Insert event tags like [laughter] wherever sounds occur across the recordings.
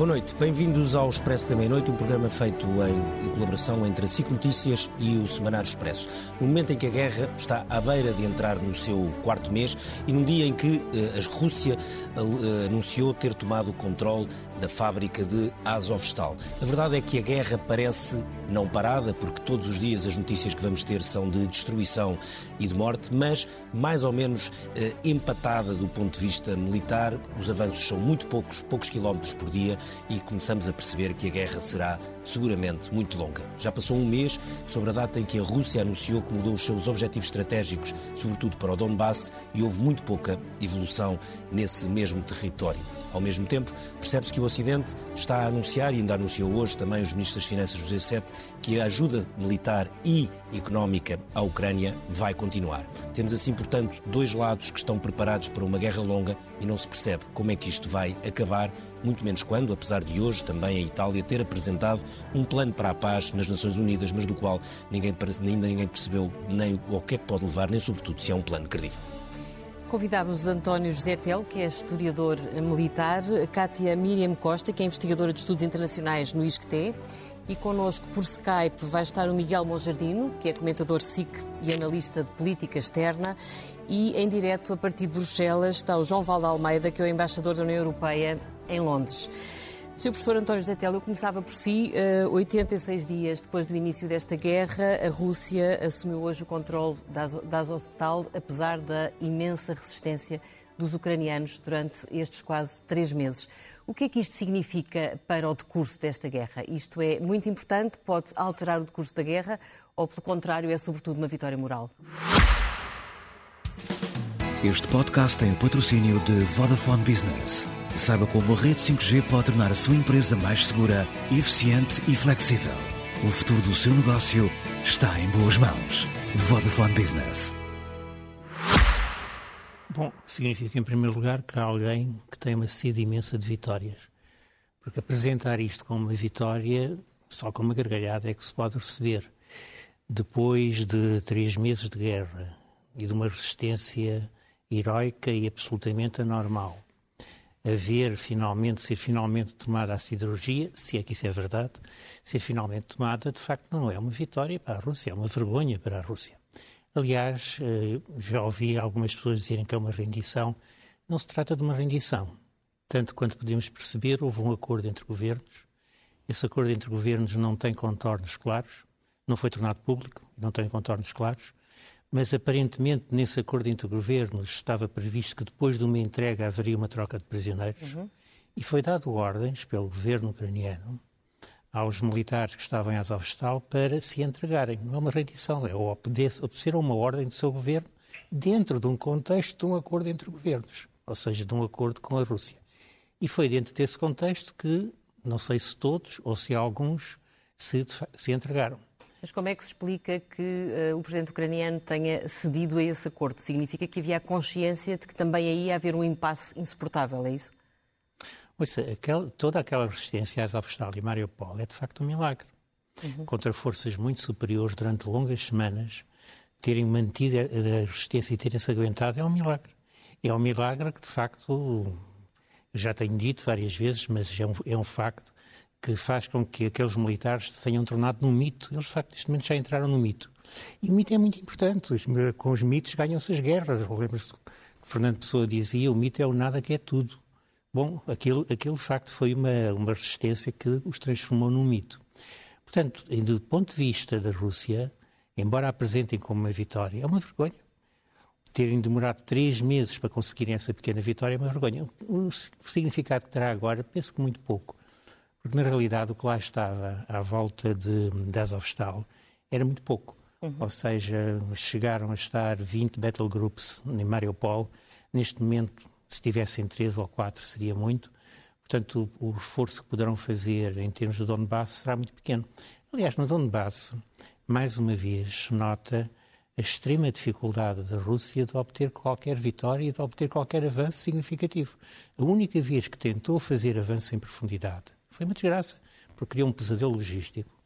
Boa noite, bem-vindos ao Expresso da Meia-Noite, um programa feito em colaboração entre a SIC Notícias e o Semanário Expresso. No momento em que a guerra está à beira de entrar no seu quarto mês e num dia em que eh, a Rússia eh, anunciou ter tomado o controle da fábrica de Azovstal. A verdade é que a guerra parece não parada, porque todos os dias as notícias que vamos ter são de destruição e de morte, mas mais ou menos eh, empatada do ponto de vista militar. Os avanços são muito poucos, poucos quilómetros por dia, e começamos a perceber que a guerra será seguramente muito longa. Já passou um mês sobre a data em que a Rússia anunciou que mudou os seus objetivos estratégicos, sobretudo para o Donbass, e houve muito pouca evolução nesse mesmo território. Ao mesmo tempo, percebe-se que o Ocidente está a anunciar, e ainda anunciou hoje também os ministros das Finanças do G7, que a ajuda militar e económica à Ucrânia vai continuar. Temos assim, portanto, dois lados que estão preparados para uma guerra longa e não se percebe como é que isto vai acabar, muito menos quando, apesar de hoje também a Itália ter apresentado um plano para a paz nas Nações Unidas, mas do qual ninguém, ainda ninguém percebeu nem o que é que pode levar, nem sobretudo se é um plano credível. Convidámos António José Tel, que é historiador militar, Kátia Miriam Costa, que é investigadora de estudos internacionais no ISCTE, e connosco por Skype vai estar o Miguel Monjardino, que é comentador SIC e analista de política externa, e em direto a partir de Bruxelas está o João Valde Almeida, que é o embaixador da União Europeia em Londres. Sr. Professor António José eu começava por si. 86 eh, dias depois do início desta guerra, a Rússia assumiu hoje o controle da Azovstal, apesar da imensa resistência dos ucranianos durante estes quase três meses. O que é que isto significa para o decurso desta guerra? Isto é muito importante? Pode alterar o decurso da guerra ou, pelo contrário, é sobretudo uma vitória moral? Este podcast tem o patrocínio de Vodafone Business. Saiba como a rede 5G pode tornar a sua empresa mais segura, eficiente e flexível. O futuro do seu negócio está em boas mãos. Vodafone Business. Bom, significa em primeiro lugar que há alguém que tem uma sede imensa de vitórias. Porque apresentar isto como uma vitória, só com uma gargalhada é que se pode receber. Depois de três meses de guerra e de uma resistência heroica e absolutamente anormal, haver finalmente, ser finalmente tomada a siderurgia, se é que isso é verdade, ser finalmente tomada, de facto não é uma vitória para a Rússia, é uma vergonha para a Rússia. Aliás, eh, já ouvi algumas pessoas dizerem que é uma rendição. Não se trata de uma rendição. Tanto quanto podemos perceber, houve um acordo entre governos. Esse acordo entre governos não tem contornos claros, não foi tornado público, não tem contornos claros mas aparentemente nesse acordo entre governos estava previsto que depois de uma entrega haveria uma troca de prisioneiros uhum. e foi dado ordens pelo governo ucraniano aos militares que estavam em Azovstal para se entregarem. Não é uma rendição, é obedecer a uma ordem do seu governo dentro de um contexto de um acordo entre governos, ou seja, de um acordo com a Rússia. E foi dentro desse contexto que, não sei se todos ou se alguns, se, se entregaram. Mas como é que se explica que uh, o presidente ucraniano tenha cedido a esse acordo? Significa que havia a consciência de que também aí ia haver um impasse insuportável, é isso? Ouça, aquela, toda aquela resistência a Azovstal e Mariupol é de facto um milagre. Uhum. Contra forças muito superiores durante longas semanas, terem mantido a resistência e terem-se aguentado é um milagre. É um milagre que, de facto, já tenho dito várias vezes, mas é um, é um facto, que faz com que aqueles militares se tenham tornado num mito. Eles, de facto, neste momento já entraram no mito. E o mito é muito importante. Com os mitos ganham-se as guerras. Lembra-se que Fernando Pessoa dizia o mito é o nada que é tudo. Bom, aquele, aquele facto foi uma, uma resistência que os transformou num mito. Portanto, do ponto de vista da Rússia, embora apresentem como uma vitória, é uma vergonha. Terem demorado três meses para conseguirem essa pequena vitória é uma vergonha. O significado que terá agora, penso que muito pouco. Porque, na realidade, o que lá estava à volta de, de Azovstal era muito pouco. Uhum. Ou seja, chegaram a estar 20 battle groups em Mariupol. Neste momento, se tivessem três ou quatro, seria muito. Portanto, o, o esforço que poderão fazer em termos do Donbass será muito pequeno. Aliás, no Donbass, mais uma vez, nota a extrema dificuldade da Rússia de obter qualquer vitória e de obter qualquer avanço significativo. A única vez que tentou fazer avanço em profundidade foi uma desgraça, porque criou um pesadelo logístico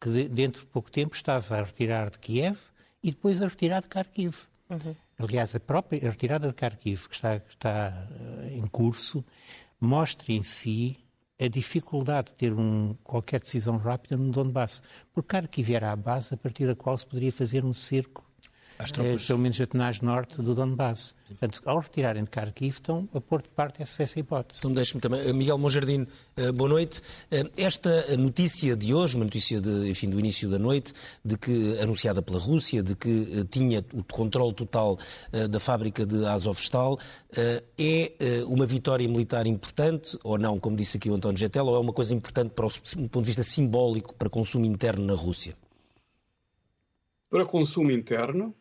que dentro de pouco tempo estava a retirar de Kiev e depois a retirar de Kharkiv. Uhum. Aliás, a própria a retirada de Kharkiv, que está, que está uh, em curso, mostra em si a dificuldade de ter um, qualquer decisão rápida no Donbass, porque Kharkiv era a base a partir da qual se poderia fazer um cerco tropas... pelo menos a tenaz norte do Donbass. Portanto, ao retirarem de Kharkiv, estão a pôr de parte essa, essa hipótese. Então, deixe-me também. Eh, Miguel Monjardim, eh, boa noite. Eh, esta notícia de hoje, uma notícia de, enfim, do início da noite, de que, anunciada pela Rússia, de que tinha o controle total da fábrica de Azovstal, é uma vitória militar importante ou não, como disse aqui o António Getel, ou é uma coisa importante para o, do ponto de vista simbólico para consumo interno na Rússia? Para consumo interno,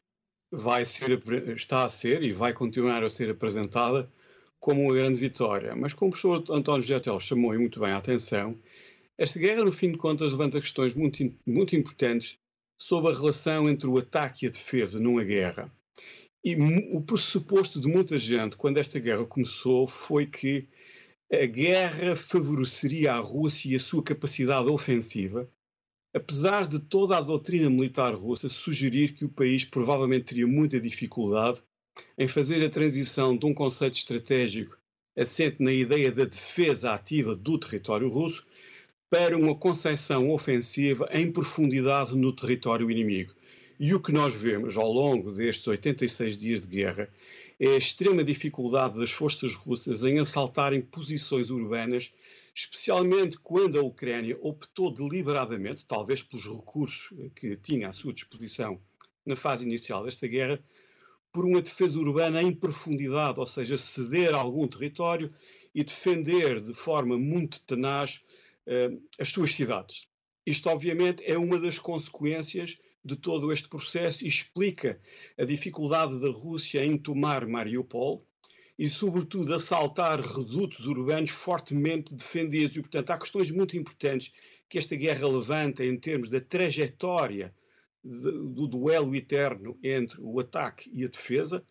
vai ser, está a ser e vai continuar a ser apresentada como uma grande vitória. Mas como o professor António Getel chamou muito bem a atenção, esta guerra, no fim de contas, levanta questões muito, muito importantes sobre a relação entre o ataque e a defesa numa guerra. E o pressuposto de muita gente, quando esta guerra começou, foi que a guerra favoreceria a Rússia e a sua capacidade ofensiva, apesar de toda a doutrina militar russa sugerir que o país provavelmente teria muita dificuldade em fazer a transição de um conceito estratégico assente na ideia da defesa ativa do território russo para uma concepção ofensiva em profundidade no território inimigo. E o que nós vemos ao longo destes 86 dias de guerra é a extrema dificuldade das forças russas em assaltarem posições urbanas especialmente quando a Ucrânia optou deliberadamente, talvez pelos recursos que tinha à sua disposição na fase inicial desta guerra, por uma defesa urbana em profundidade, ou seja, ceder algum território e defender de forma muito tenaz uh, as suas cidades. Isto, obviamente, é uma das consequências de todo este processo e explica a dificuldade da Rússia em tomar Mariupol, e, sobretudo, assaltar redutos urbanos fortemente defendidos. E, portanto, há questões muito importantes que esta guerra levanta em termos da trajetória do duelo eterno entre o ataque e a defesa,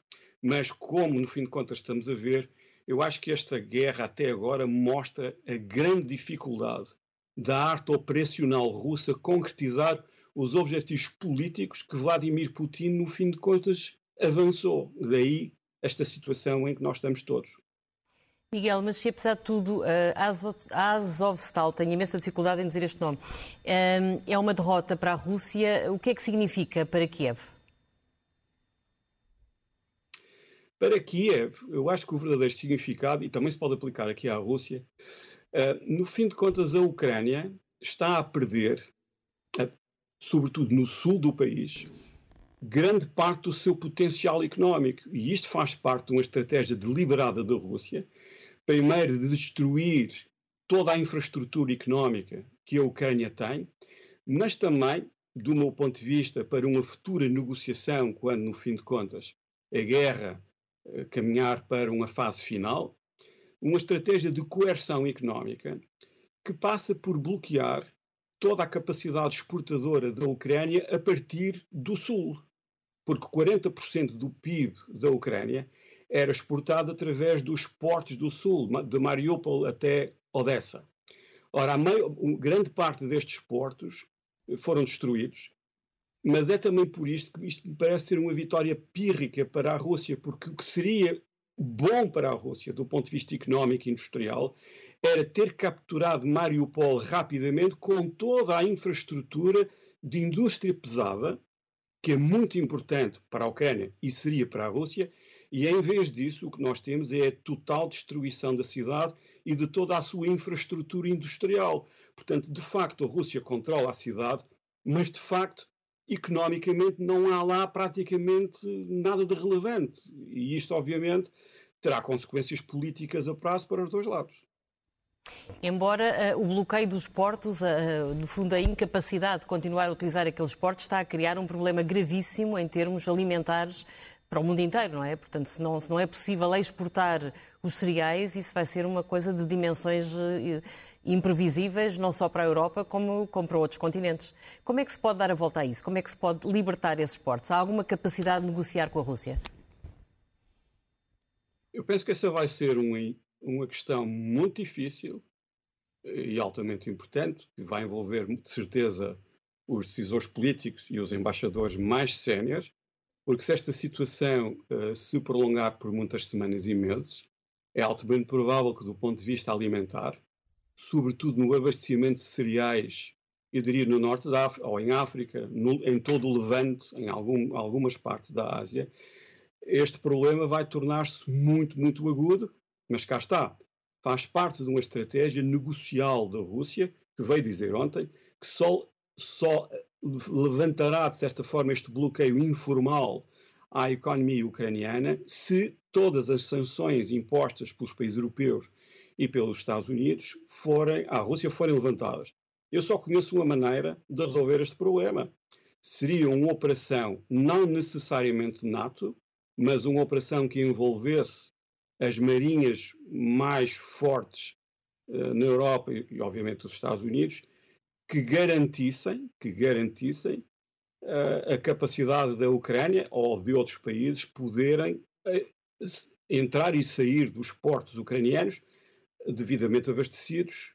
mas como, no fim de contas, estamos a ver, eu acho que esta guerra até agora mostra a grande dificuldade da arte operacional russa concretizar os objetivos políticos que Vladimir Putin, no fim de contas, avançou. Daí esta situação em que nós estamos todos. Miguel, mas se apesar de tudo a Azovstal tem imensa dificuldade em dizer este nome, hum, é uma derrota para a Rússia, o que é que significa para Kiev? Para Kiev, eu acho que o verdadeiro significado, e também se pode aplicar aqui à Rússia, hum, no fim de contas, a Ucrânia está a perder, sobretudo no sul do país, grande parte do seu potencial económico. E isto faz parte de uma estratégia deliberada da Rússia, primeiro de destruir toda a infraestrutura económica que a Ucrânia tem, mas também, do meu ponto de vista, para uma futura negociação, quando, no fim de contas, a guerra eh, caminhar para uma fase final, uma estratégia de coerção económica que passa por bloquear toda a capacidade exportadora da Ucrânia a partir do sul porque 40% do PIB da Ucrânia era exportado através dos portos do sul, de Mariupol até Odessa. Ora, grande parte destes portos foram destruídos, mas é também por isto que isto me parece ser uma vitória pírrica para a Rússia, porque o que seria bom para a Rússia, do ponto de vista económico e industrial, era ter capturado Mariupol rapidamente com toda a infraestrutura de indústria pesada que é muito importante para a Ucrânia e seria para a Rússia, e em vez disso, o que nós temos é a total destruição da cidade e de toda a sua infraestrutura industrial. Portanto, de facto, a Rússia controla a cidade, mas de facto, economicamente, não há lá praticamente nada de relevante. E isto, obviamente, terá consequências políticas a prazo para os dois lados. Embora uh, o bloqueio dos portos, uh, no fundo a incapacidade de continuar a utilizar aqueles portos, está a criar um problema gravíssimo em termos alimentares para o mundo inteiro, não é? Portanto, se não, se não é possível exportar os cereais, isso vai ser uma coisa de dimensões uh, imprevisíveis, não só para a Europa, como, como para outros continentes. Como é que se pode dar a volta a isso? Como é que se pode libertar esses portos? Há alguma capacidade de negociar com a Rússia? Eu penso que essa vai ser um, uma questão muito difícil e altamente importante, que vai envolver, de certeza, os decisores políticos e os embaixadores mais séniores, porque se esta situação uh, se prolongar por muitas semanas e meses, é altamente provável que, do ponto de vista alimentar, sobretudo no abastecimento de cereais, eu diria no norte da África, ou em África, no, em todo o Levante, em algum, algumas partes da Ásia, este problema vai tornar-se muito, muito agudo, mas cá está. Faz parte de uma estratégia negocial da Rússia, que veio dizer ontem que só, só levantará, de certa forma, este bloqueio informal à economia ucraniana se todas as sanções impostas pelos países europeus e pelos Estados Unidos forem, à Rússia forem levantadas. Eu só conheço uma maneira de resolver este problema. Seria uma operação não necessariamente NATO, mas uma operação que envolvesse as marinhas mais fortes uh, na Europa e, e, obviamente, os Estados Unidos, que garantissem, que garantissem uh, a capacidade da Ucrânia ou de outros países poderem uh, entrar e sair dos portos ucranianos devidamente abastecidos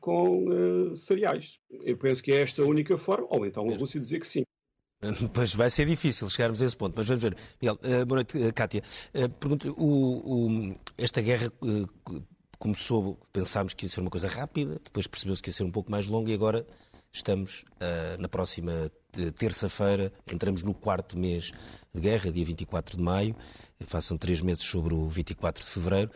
com cereais. Eu penso que é esta a única forma, ou então a Rússia dizer que sim. [laughs] Pois vai ser difícil chegarmos a esse ponto, mas vamos ver. Miguel, uh, boa noite, uh, Kátia. Uh, pergunto, o, o, esta guerra começou, pensámos que ia ser uma coisa rápida, depois percebeu-se que ia ser um pouco mais longa e agora estamos na próxima terça-feira, entramos no quarto mês de guerra, dia 24 de maio, façam três meses sobre o 24 de fevereiro.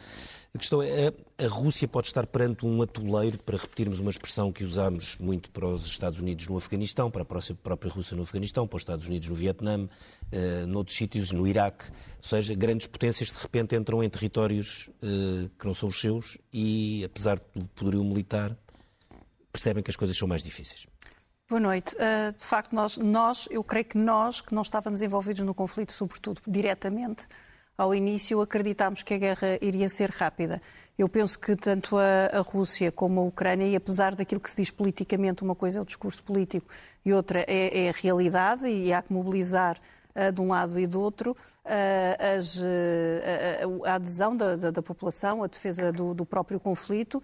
A questão é, a Rússia pode estar perante um atoleiro, para repetirmos uma expressão que usámos muito para os Estados Unidos no Afeganistão, para a própria Rússia no Afeganistão, para os Estados Unidos no Vietnã, uh, noutros sítios, no Iraque. Ou seja, grandes potências de repente entram em territórios uh, que não são os seus e, apesar do poderio militar, percebem que as coisas são mais difíceis. Boa noite. Uh, de facto, nós, nós, eu creio que nós, que não estávamos envolvidos no conflito, sobretudo diretamente, ao início acreditámos que a guerra iria ser rápida. Eu penso que tanto a, a, Rússia como a Ucrânia, e apesar daquilo que se diz politicamente, uma coisa é o discurso político e outra é, é a realidade, e há que mobilizar de um lado e do outro, uh, as, a, a, adesão da, da, da, população, a defesa do, do próprio conflito,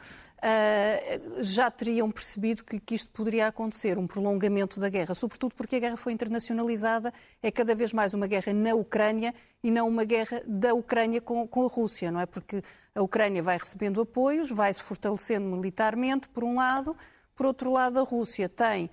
já teriam percebido que, que, isto poderia acontecer, um prolongamento da guerra, sobretudo porque a guerra foi internacionalizada, é cada vez mais uma guerra na Ucrânia e não uma guerra da Ucrânia com, com a Rússia, não é? Porque a Ucrânia vai recebendo apoios, vai se fortalecendo militarmente, por um lado, por outro lado, a Rússia tem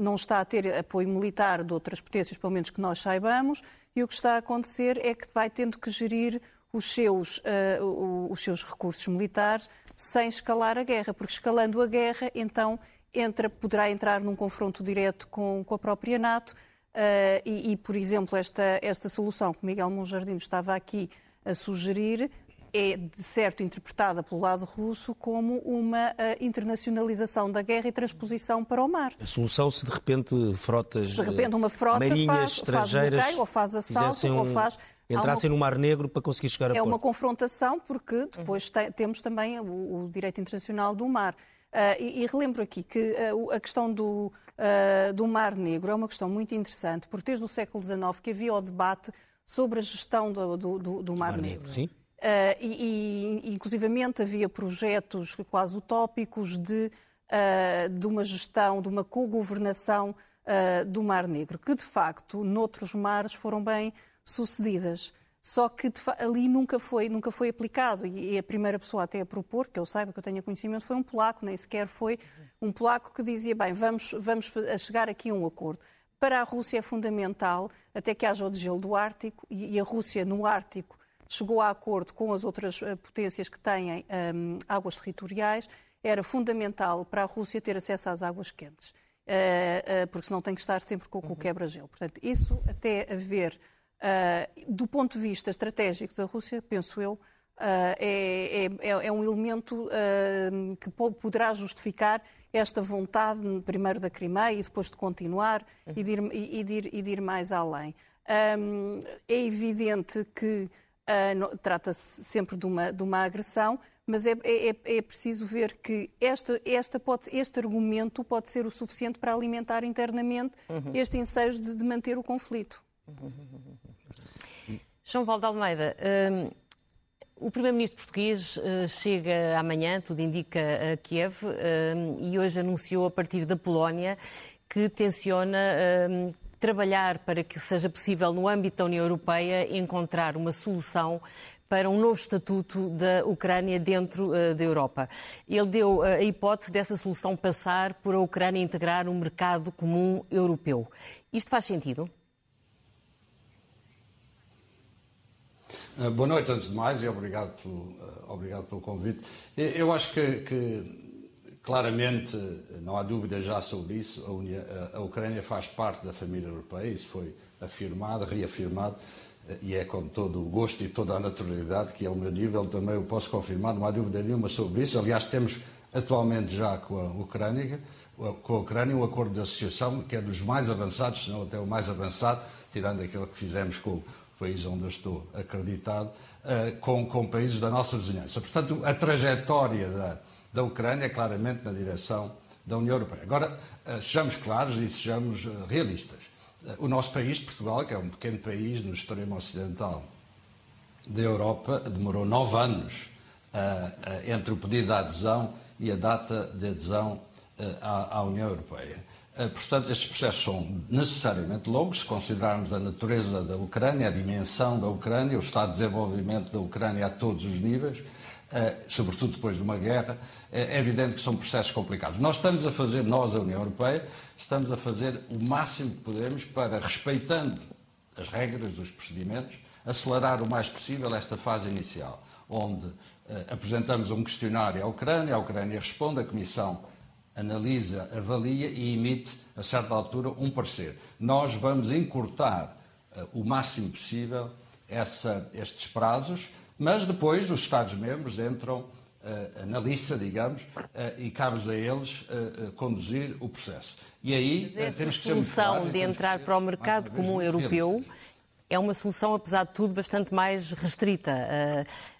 não está a ter apoio militar de outras potências, pelo menos que nós saibamos, e o que está a acontecer é que vai tendo que gerir os seus, uh, os seus recursos militares sem escalar a guerra, porque escalando a guerra, então entra, poderá entrar num confronto direto com, com a própria NATO. Uh, e, e, por exemplo, esta, esta solução que Miguel Monjardim estava aqui a sugerir é, de certo, interpretada pelo lado russo como uma uh, internacionalização da guerra e transposição para o mar. A solução, se de repente frotas se de repente uma frota marinhas faz, estrangeiras faz bloqueio, ou faz assalto, um, ou faz... Entrassem uma... no Mar Negro para conseguir chegar a É porto. uma confrontação, porque depois uhum. te, temos também o, o, direito internacional do mar. Uh, e, e, relembro aqui que uh, a questão do, do Mar Negro é uma questão muito interessante, porque desde o século XIX que havia o debate sobre a gestão do, do, do Mar, Mar, Negro. Negro. Sim. Uh, e, e, inclusivamente, havia projetos quase utópicos de, uh, de uma gestão, de uma co-governação uh, do Mar Negro, que de facto, noutros mares, foram bem sucedidas. Só que ali nunca foi, nunca foi aplicado. E, e a primeira pessoa até a propor, que eu saiba, que eu tenha conhecimento, foi um polaco, nem sequer foi um polaco que dizia: bem, vamos, vamos chegar aqui a um acordo. Para a Rússia é fundamental, até que haja o degelo do Ártico, e, e a Rússia no Ártico chegou a acordo com as outras eh, potências que têm um, águas territoriais, era fundamental para a Rússia ter acesso às águas quentes, uh, uh, porque senão tem que estar sempre com, com o uhum. quebra-gelo. Portanto, isso até a ver, uh, do ponto de vista estratégico da Rússia, penso eu, é, é, é, um elemento que poderá justificar esta vontade, primeiro da Crimeia e depois de continuar e de ir, e de ir, e de ir mais além. Um, é evidente que Uh, Trata-se sempre de uma, de uma agressão, mas é, é, é preciso ver que esta, esta pode, este argumento pode ser o suficiente para alimentar internamente uhum. este ensejo de, de, manter o conflito. Uhum. João Valde Almeida, um, o Primeiro-Ministro português uh, chega amanhã, tudo indica, a Kiev, um, e hoje anunciou a partir da Polónia que tenciona trabalhar para que seja possível, no âmbito da União Europeia, encontrar uma solução para um novo estatuto da Ucrânia dentro uh, da Europa. Ele deu uh, a hipótese dessa solução passar por a Ucrânia integrar um mercado comum europeu. Isto faz sentido? Uh, boa noite, antes de mais, e obrigado pelo, obrigado pelo convite. Eu acho que, que, claramente, não há dúvida já sobre isso, a, a Ucrânia faz parte da família europeia, isso foi afirmado, reafirmado e é com todo o gosto e toda a naturalidade que é o meu nível, também eu posso confirmar, não há dúvida nenhuma sobre isso. Aliás, temos atualmente já com a Ucrânia, com a Ucrânia um acordo de associação que é dos mais avançados, se não até o mais avançado, tirando aquele que fizemos com o país onde eu estou acreditado, eh, com, com países da nossa vizinhança. Portanto, a trajetória da, da Ucrânia claramente na direção da União Europeia. Agora, eh, sejamos claros e sejamos eh, realistas o nosso país, Portugal, que é um pequeno país no extremo ocidental da Europa, demorou nove anos entre o pedido de adesão e a data de adesão à, União Europeia. portanto, estes processos são necessariamente longos, se considerarmos a natureza da Ucrânia, a dimensão da Ucrânia, o estado de desenvolvimento da Ucrânia a todos os níveis. Eh, sobretudo depois de uma guerra, é evidente que são processos complicados. Nós estamos a fazer, nós, a União Europeia, estamos a fazer o máximo que podemos para, respeitando as regras dos procedimentos, acelerar o mais possível esta fase inicial, onde eh, apresentamos um questionário à Ucrânia, a Ucrânia responde, a Comissão analisa, avalia e emite, a certa altura, um parecer. Nós vamos encurtar o máximo possível essa, estes prazos, mas depois os Estados-membros entram uh, na lista, digamos, uh, e cabe-lhes a eles uh, conduzir o processo. E aí temos que ser solução de entrar para o mercado comum europeu é uma solução, apesar de tudo, bastante mais restrita.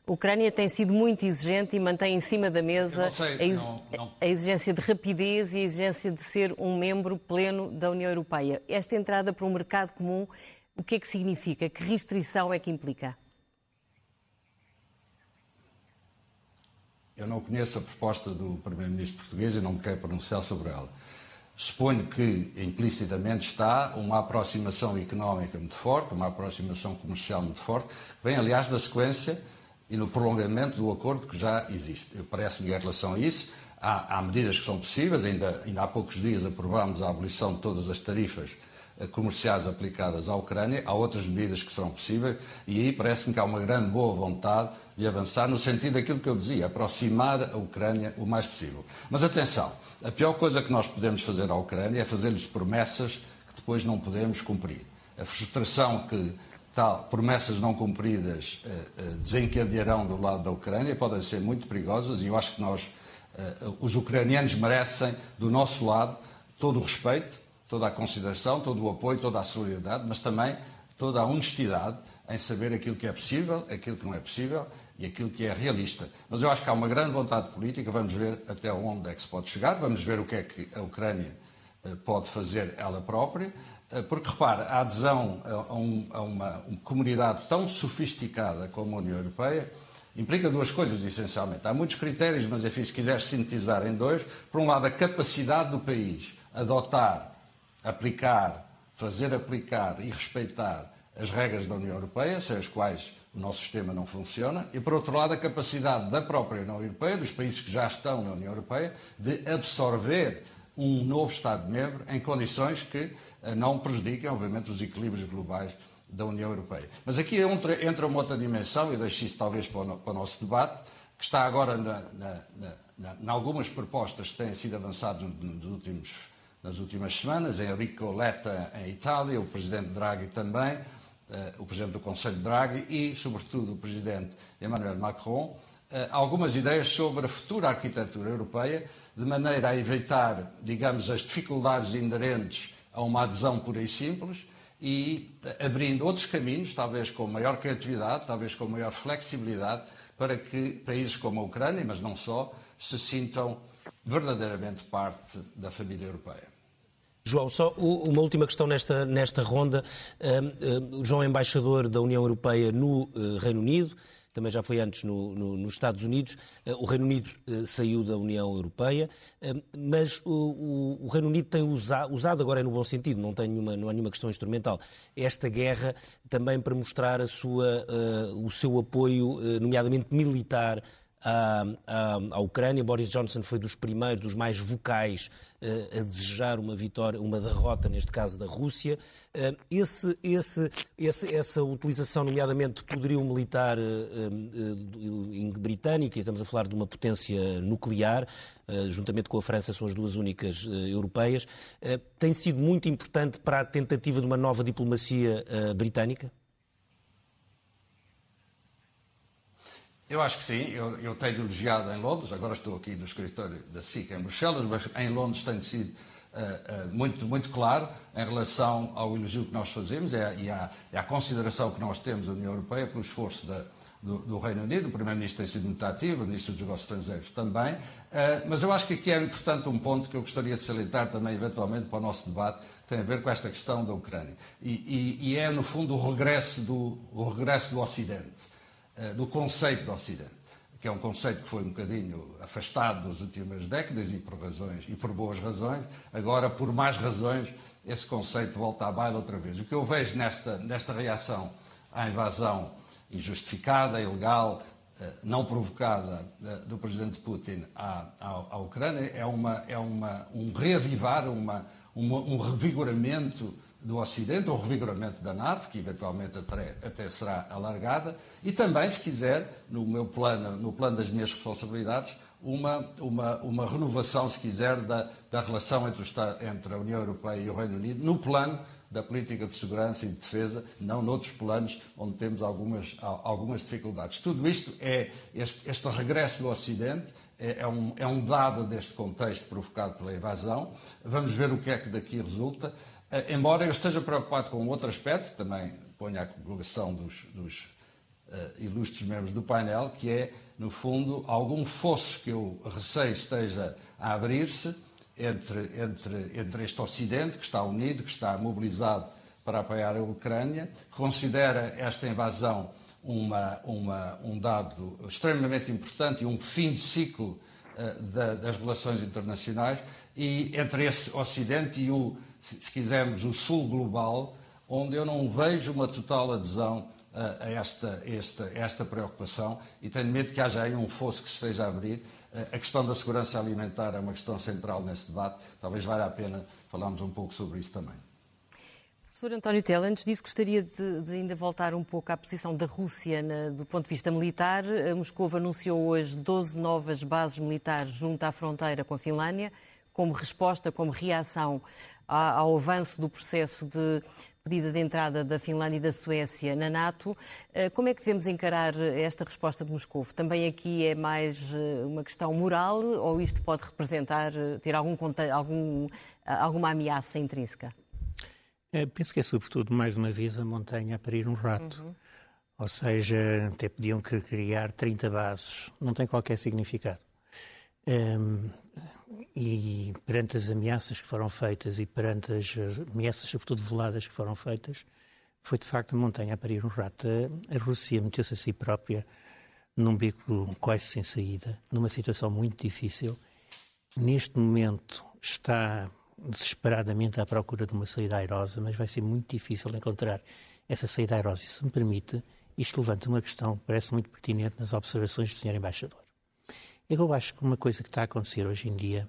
A Ucrânia tem sido muito exigente e mantém em cima da mesa sei, a, não, não. a, exigência de rapidez e a exigência de ser um membro pleno da União Europeia. Esta entrada para um mercado comum, o que é que significa? Que restrição é que implica? Eu não conheço a proposta do Primeiro-Ministro português e não me quero pronunciar sobre ela. Suponho que implicitamente está uma aproximação económica muito forte, uma aproximação comercial muito forte, que vem, aliás, da sequência e no prolongamento do acordo que já existe. Parece-me em relação a isso, há, há, medidas que são possíveis. Ainda, ainda há poucos dias aprovámos a abolição de todas as tarifas eh, comerciais aplicadas à Ucrânia, há outras medidas que serão possíveis e aí parece-me que há uma grande boa vontade de avançar no sentido daquilo que eu dizia, aproximar a Ucrânia o mais possível. Mas atenção, a pior coisa que nós podemos fazer à Ucrânia é fazer-lhes promessas que depois não podemos cumprir. A frustração que tal, promessas não cumpridas eh, eh, desencadearão do lado da Ucrânia podem ser muito perigosas e eu acho que nós, os ucranianos, merecem do nosso lado todo o respeito toda a consideração, todo o apoio, toda a solidariedade, mas também toda a honestidade em saber aquilo que é possível, aquilo que não é possível e aquilo que é realista. Mas eu acho que há uma grande vontade política, vamos ver até onde é que se pode chegar, vamos ver o que é que a Ucrânia eh, pode fazer ela própria, eh, porque repara, a adesão a, um, a uma, uma comunidade tão sofisticada como a União Europeia implica duas coisas, essencialmente. Há muitos critérios, mas enfim, se quiser sintetizar em dois, por um lado, a capacidade do país adotar aplicar, fazer aplicar e respeitar as regras da União Europeia, sem as quais o nosso sistema não funciona, e, por outro lado, a capacidade da própria União Europeia, dos países que já estão na União Europeia, de absorver um novo Estado-membro em condições que eh, não prejudiquem, obviamente, os equilíbrios globais da União Europeia. Mas aqui entra, entra uma outra dimensão, e deixo isso talvez para o, para o nosso debate, que está agora na, na, na, na, algumas propostas que têm sido avançadas nos últimos nas últimas semanas, Enrico Letta em Itália, o presidente Draghi também, o presidente do Conselho Draghi e, sobretudo, o presidente Emmanuel Macron, eh, algumas ideias sobre a futura arquitetura europeia, de maneira a evitar, digamos, as dificuldades inerentes a uma adesão pura e simples e eh, abrindo outros caminhos, talvez com maior criatividade, talvez com maior flexibilidade, para que países como a Ucrânia, mas não só, se sintam verdadeiramente parte da família europeia. João, só uma última questão nesta, nesta ronda. O João é embaixador da União Europeia no Reino Unido também já foi antes no, no, nos Estados Unidos. Eh, o Reino Unido eh, saiu da União Europeia, eh, mas o, o, o Reino Unido tem usado, usado, agora é no bom sentido, não, tem nenhuma, não há nenhuma questão instrumental, esta guerra também para mostrar a sua, o seu apoio, nomeadamente militar, à, à, à, Ucrânia. Boris Johnson foi dos primeiros, dos mais vocais uh, a desejar uma vitória, uma derrota, neste caso da Rússia. Esse, esse, esse, essa utilização, nomeadamente de poderio militar uh, britânico, e estamos a falar de uma potência nuclear, juntamente com a França, são as duas únicas europeias, tem sido muito importante para a tentativa de uma nova diplomacia britânica? Eu acho que sim. Eu, eu tenho elogiado em Londres, agora estou aqui no escritório da SIC em Bruxelas, mas em Londres tem sido uh, uh, muito, muito claro em relação ao elogio que nós fazemos e à, e à, consideração que nós temos da União Europeia pelo esforço da, do, do, Reino Unido. O Primeiro-Ministro tem sido muito ativo, o Ministro dos Negócios Estrangeiros também. Uh, mas eu acho que aqui é importante um ponto que eu gostaria de salientar também, eventualmente, para o nosso debate, que tem a ver com esta questão da Ucrânia. E, e, e é, no fundo, o regresso do, o regresso do Ocidente. Eh, do conceito do Ocidente, que é um conceito que foi um bocadinho afastado nas últimas décadas e por razões e por boas razões. Agora, por mais razões, esse conceito volta à baila outra vez. O que eu vejo nesta, nesta reação à invasão injustificada, ilegal, eh, não provocada eh, do presidente Putin à, à, à Ucrânia é, uma, é uma, um reavivar, uma, uma, um revigoramento do Ocidente, ou revigoramento da NATO, que eventualmente até, até, será alargada, e também, se quiser, no meu plano, no plano das minhas responsabilidades, uma, uma, uma renovação, se quiser, da, da relação entre, o, entre a União Europeia e o Reino Unido, no plano da política de segurança e de defesa, não noutros planos onde temos algumas, algumas dificuldades. Tudo isto é, este, este regresso do Ocidente é, é, um, é um dado deste contexto provocado pela invasão. Vamos ver o que é que daqui resulta. Eh, embora eu esteja preocupado com outro aspecto, também ponho à colocação dos, dos uh, ilustres membros do painel, que é, no fundo, algum fosso que eu receio esteja a abrir-se entre, entre, entre este Ocidente, que está unido, que está mobilizado para apoiar a Ucrânia, que considera esta invasão uma, uma, um dado extremamente importante e um fim de ciclo uh, da, das relações internacionais, e entre esse Ocidente e o se quisermos, o sul global, onde eu não vejo uma total adesão a esta, esta, esta preocupação e tenho medo que haja aí um fosso que se esteja a abrir. A questão da segurança alimentar é uma questão central nesse debate. Talvez valha a pena falarmos um pouco sobre isso também. Professor António Tela, antes disso gostaria de, de, ainda voltar um pouco à posição da Rússia na, do ponto de vista militar. Moscou anunciou hoje 12 novas bases militares junto à fronteira com a Finlândia como resposta, como reação ao avanço do processo de pedida de entrada da Finlândia e da Suécia na NATO. Eh, como é que devemos encarar esta resposta de Moscou? Também aqui é mais eh, uma questão moral ou isto pode representar, eh, ter algum, algum, alguma ameaça intrínseca? É, penso que é sobretudo, mais uma vez, a montanha a parir um rato. Uhum. Ou seja, até podiam criar 30 bases. Não tem qualquer significado. Um, e perante as ameaças que foram feitas e perante as ameaças, sobretudo veladas, que foram feitas, foi de facto a montanha a parir um rato. A, Rússia meteu-se a si própria num beco quase sem saída, numa situação muito difícil. Neste momento está desesperadamente à procura de uma saída airosa, mas vai ser muito difícil encontrar essa saída airosa. E se me permite, isto levanta uma questão que parece muito pertinente nas observações do Sr. Embaixador. Eu acho que uma coisa que está a acontecer hoje em dia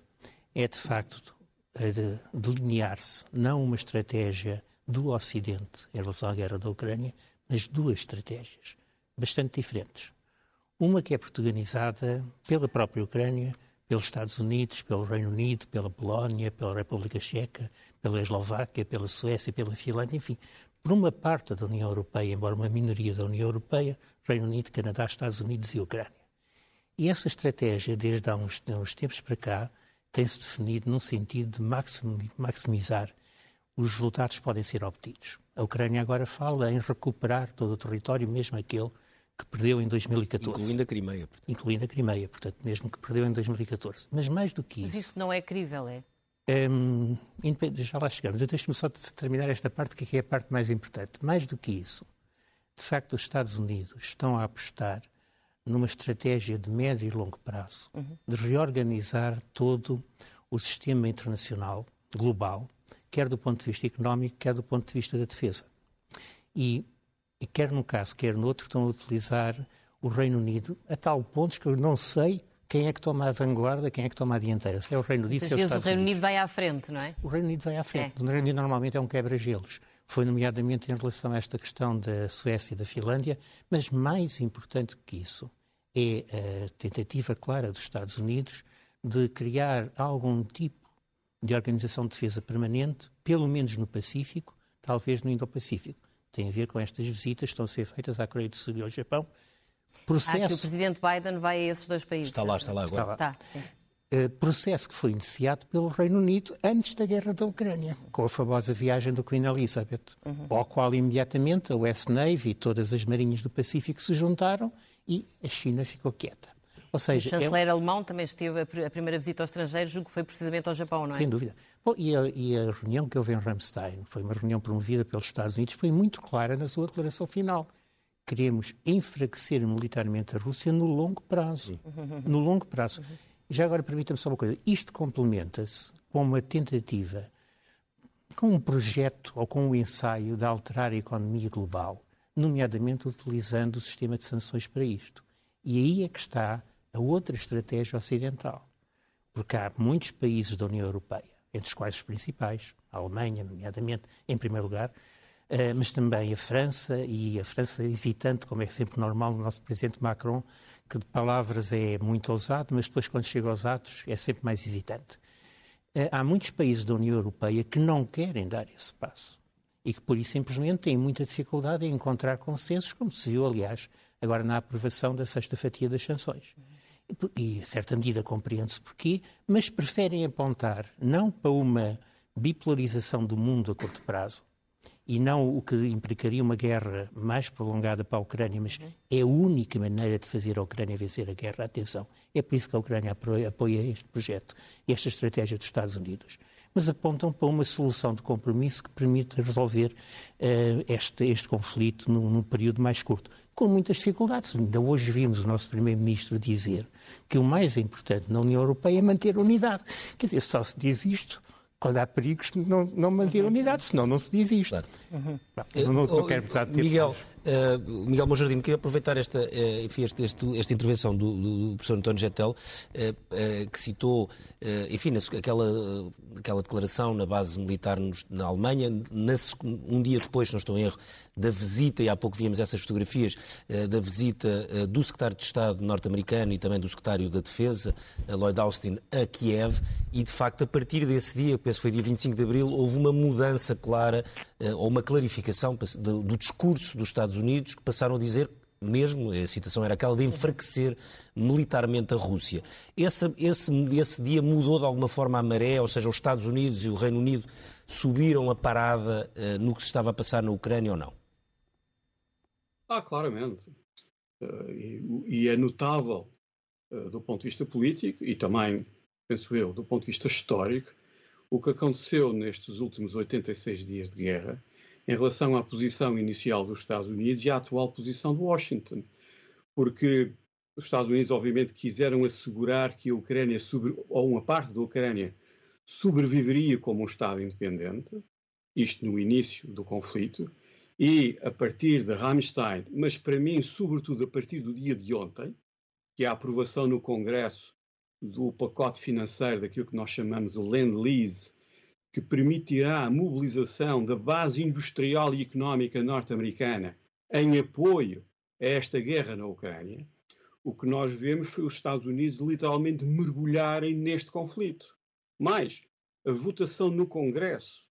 é, de facto, de delinear-se não uma estratégia do Ocidente em relação à guerra da Ucrânia, mas duas estratégias bastante diferentes. Uma que é protagonizada pela própria Ucrânia, pelos Estados Unidos, pelo Reino Unido, pela Polónia, pela República Checa, pela Eslováquia, pela Suécia, pela Finlândia, enfim, por uma parte da União Europeia, embora uma minoria da União Europeia, Reino Unido, Canadá, Estados Unidos e Ucrânia. E essa estratégia, desde há uns, uns tempos para cá, tem-se definido num sentido de maximizar os resultados que podem ser obtidos. A Ucrânia agora fala em recuperar todo o território, mesmo aquele que perdeu em 2014. Incluindo a Crimeia. Portanto. Incluindo a Crimeia, portanto, mesmo que perdeu em 2014. Mas mais do que isso... Mas isso não é crível, é? Um, já lá chegamos. Deixe-me só terminar esta parte, que é a parte mais importante. Mais do que isso, de facto, os Estados Unidos estão a apostar numa estratégia de médio e longo prazo uhum. de reorganizar todo o sistema internacional, global, quer do ponto de vista económico, quer do ponto de vista da defesa. E, e quer num caso, quer no outro, estão a utilizar o Reino Unido a tal ponto que eu não sei quem é que toma a vanguarda, quem é que toma a dianteira. Se é o Reino Unido, se é os Estados o Reino Unido vai à frente, não é? O Reino Unido vai à frente. É. O Reino Unido normalmente é um quebra-gelos. Foi nomeadamente em relação a esta questão da Suécia e da Finlândia, mas mais importante que isso é a tentativa clara dos Estados Unidos de criar algum tipo de organização de defesa permanente, pelo menos no Pacífico, talvez no Indo-Pacífico. Tem a ver com estas visitas que estão a ser feitas à Coreia do Sul e ao Japão. Processo... Ah, que o presidente Biden vai a esses dois países. Está lá, está lá agora. Está lá. Tá, uh, processo que foi iniciado pelo Reino Unido antes da guerra da Ucrânia, com a famosa viagem do Queen Elizabeth, uhum. ao qual imediatamente a West Navy e todas as marinhas do Pacífico se juntaram e a China ficou quieta. Ou seja, o chanceler é... alemão também esteve a primeira visita ao estrangeiro, julgo que foi precisamente ao Japão, não é? Sem dúvida. Bom, e, a, e, a, reunião que houve em Ramstein, foi uma reunião promovida pelos Estados Unidos, foi muito clara na sua declaração final. Queremos enfraquecer militarmente a Rússia no longo prazo. No longo prazo. Já agora permita-me só uma coisa. Isto complementa-se com uma tentativa, com um projeto ou com um ensaio de alterar a economia global, nomeadamente utilizando o sistema de sanções para isto. E aí é que está a outra estratégia ocidental. Porque há muitos países da União Europeia, entre os quais os principais, a Alemanha, nomeadamente, em primeiro lugar, eh, mas também a França, e a França hesitante, como é sempre normal no nosso presidente Macron, que de palavras é muito ousado, mas depois, quando chega aos atos, é sempre mais hesitante. Eh, há muitos países da União Europeia que não querem dar esse passo e que, por isso, simplesmente têm muita dificuldade em encontrar consensos, como se viu, aliás, agora na aprovação da sexta fatia das sanções e, a certa medida, compreende-se porquê, mas preferem apontar não para uma bipolarização do mundo a curto prazo, e não o que implicaria uma guerra mais prolongada para a Ucrânia, mas é a única maneira de fazer a Ucrânia vencer a guerra. Atenção, é por isso que a Ucrânia apoia este projeto, esta estratégia dos Estados Unidos. Mas apontam para uma solução de compromisso que permita resolver uh, este, este conflito num, num período mais curto com muitas dificuldades. Ainda hoje vimos o nosso Primeiro-Ministro dizer que o mais importante na União Europeia é manter a unidade. Quer dizer, só se diz isto quando há perigos, não, não manter a unidade, senão não se diz isto. Claro. Uhum. Não, não, não quero precisar de tempo. Miguel, Uh, Miguel Monjardim, queria aproveitar esta, uh, enfim, este, este, esta intervenção do, do, professor António Getel, uh, que citou, enfim, aquela, aquela declaração na base militar na Alemanha, um dia depois, não estou em erro, da visita, e há pouco víamos essas fotografias, da visita do secretário de Estado norte-americano e também do secretário da Defesa, Lloyd Austin, a Kiev, e de facto, a partir desse dia, penso que foi dia 25 de abril, houve uma mudança clara, ou uma clarificação do, discurso dos Estados Estados Unidos, que passaram a dizer mesmo, a citação era aquela de enfraquecer militarmente a Rússia. Esse, esse, esse dia mudou de alguma forma a maré, ou seja, os Estados Unidos e o Reino Unido subiram a parada uh, no que se estava a passar na Ucrânia ou não? Ah, claramente. Uh, e, é notável uh, do ponto de vista político e também, penso eu, do ponto de vista histórico, o que aconteceu nestes últimos 86 dias de guerra em relação à posição inicial dos Estados Unidos e à atual posição de Washington. Porque os Estados Unidos, obviamente, quiseram assegurar que a Ucrânia, ou uma parte da Ucrânia, sobreviveria como um Estado independente, isto no início do conflito, e a partir de Ramstein, mas para mim, sobretudo a partir do dia de ontem, que é a aprovação no Congresso do pacote financeiro daquilo que nós chamamos o Land Lease, que permitirá a mobilização da base industrial e económica norte-americana em apoio a esta guerra na Ucrânia, o que nós vemos foi os Estados Unidos literalmente mergulharem neste conflito. Mais, a votação no Congresso